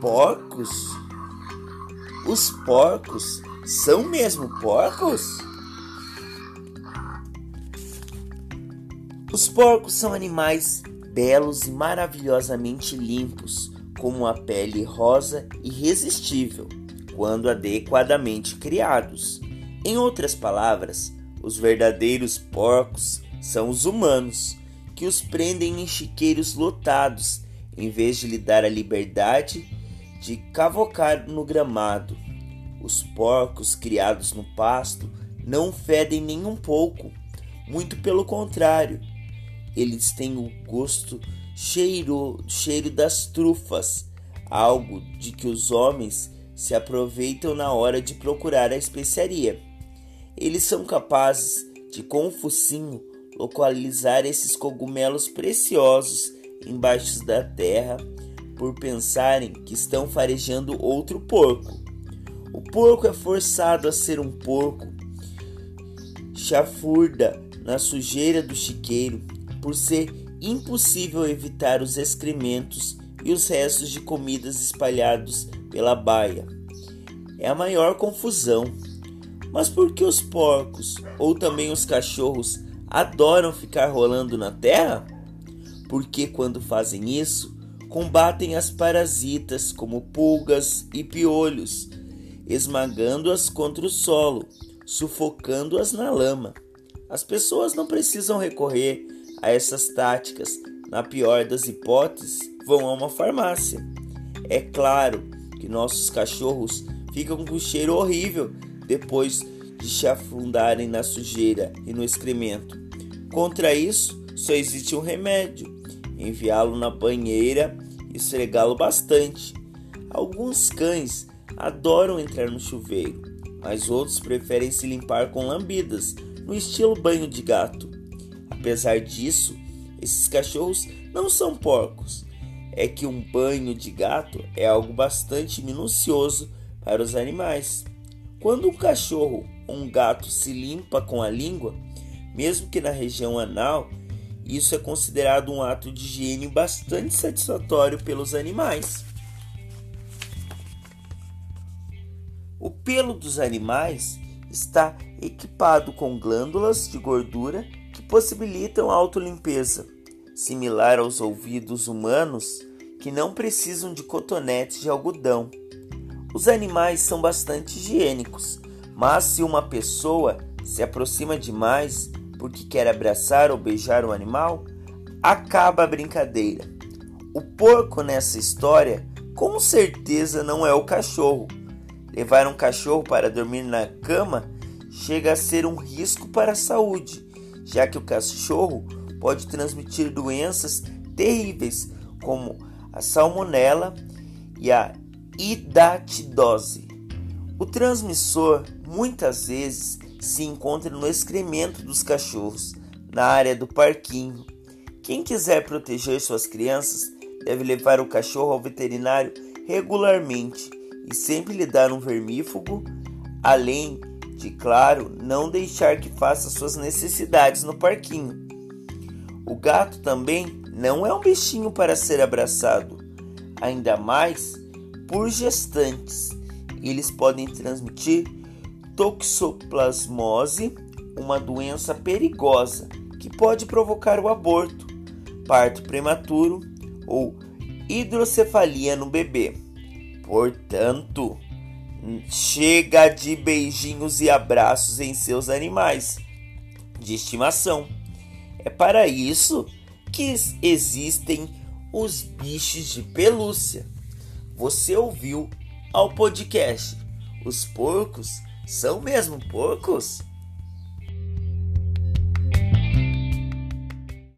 Porcos? Os porcos são mesmo porcos? Os porcos são animais belos e maravilhosamente limpos, com uma pele rosa irresistível, quando adequadamente criados. Em outras palavras, os verdadeiros porcos são os humanos, que os prendem em chiqueiros lotados, em vez de lhe dar a liberdade de cavocar no gramado. Os porcos criados no pasto não fedem nem um pouco, muito pelo contrário. Eles têm o gosto cheiro, cheiro das trufas, algo de que os homens se aproveitam na hora de procurar a especiaria. Eles são capazes de, com o focinho, localizar esses cogumelos preciosos embaixo da terra por pensarem que estão farejando outro porco. O porco é forçado a ser um porco, chafurda na sujeira do chiqueiro, por ser impossível evitar os excrementos e os restos de comidas espalhados pela baia. É a maior confusão. Mas por que os porcos ou também os cachorros adoram ficar rolando na terra? Porque quando fazem isso, combatem as parasitas como pulgas e piolhos, esmagando-as contra o solo, sufocando-as na lama. As pessoas não precisam recorrer a essas táticas. Na pior das hipóteses, vão a uma farmácia. É claro que nossos cachorros ficam com cheiro horrível depois de se afundarem na sujeira e no excremento. Contra isso, só existe um remédio: enviá-lo na banheira esfregá-lo bastante. Alguns cães adoram entrar no chuveiro, mas outros preferem se limpar com lambidas, no estilo banho de gato. Apesar disso, esses cachorros não são porcos. É que um banho de gato é algo bastante minucioso para os animais. Quando um cachorro ou um gato se limpa com a língua, mesmo que na região anal, isso é considerado um ato de higiene bastante satisfatório pelos animais. O pelo dos animais está equipado com glândulas de gordura que possibilitam a autolimpeza, similar aos ouvidos humanos que não precisam de cotonetes de algodão. Os animais são bastante higiênicos, mas se uma pessoa se aproxima demais porque quer abraçar ou beijar o animal, acaba a brincadeira. O porco nessa história com certeza não é o cachorro. Levar um cachorro para dormir na cama chega a ser um risco para a saúde, já que o cachorro pode transmitir doenças terríveis como a salmonela e a hidatidose. O transmissor muitas vezes se encontra no excremento dos cachorros, na área do parquinho. Quem quiser proteger suas crianças deve levar o cachorro ao veterinário regularmente e sempre lhe dar um vermífugo, além de, claro, não deixar que faça suas necessidades no parquinho. O gato também não é um bichinho para ser abraçado, ainda mais por gestantes. Eles podem transmitir toxoplasmose, uma doença perigosa que pode provocar o aborto, parto prematuro ou hidrocefalia no bebê. Portanto, chega de beijinhos e abraços em seus animais de estimação. É para isso que existem os bichos de pelúcia. Você ouviu ao podcast Os porcos são mesmo porcos?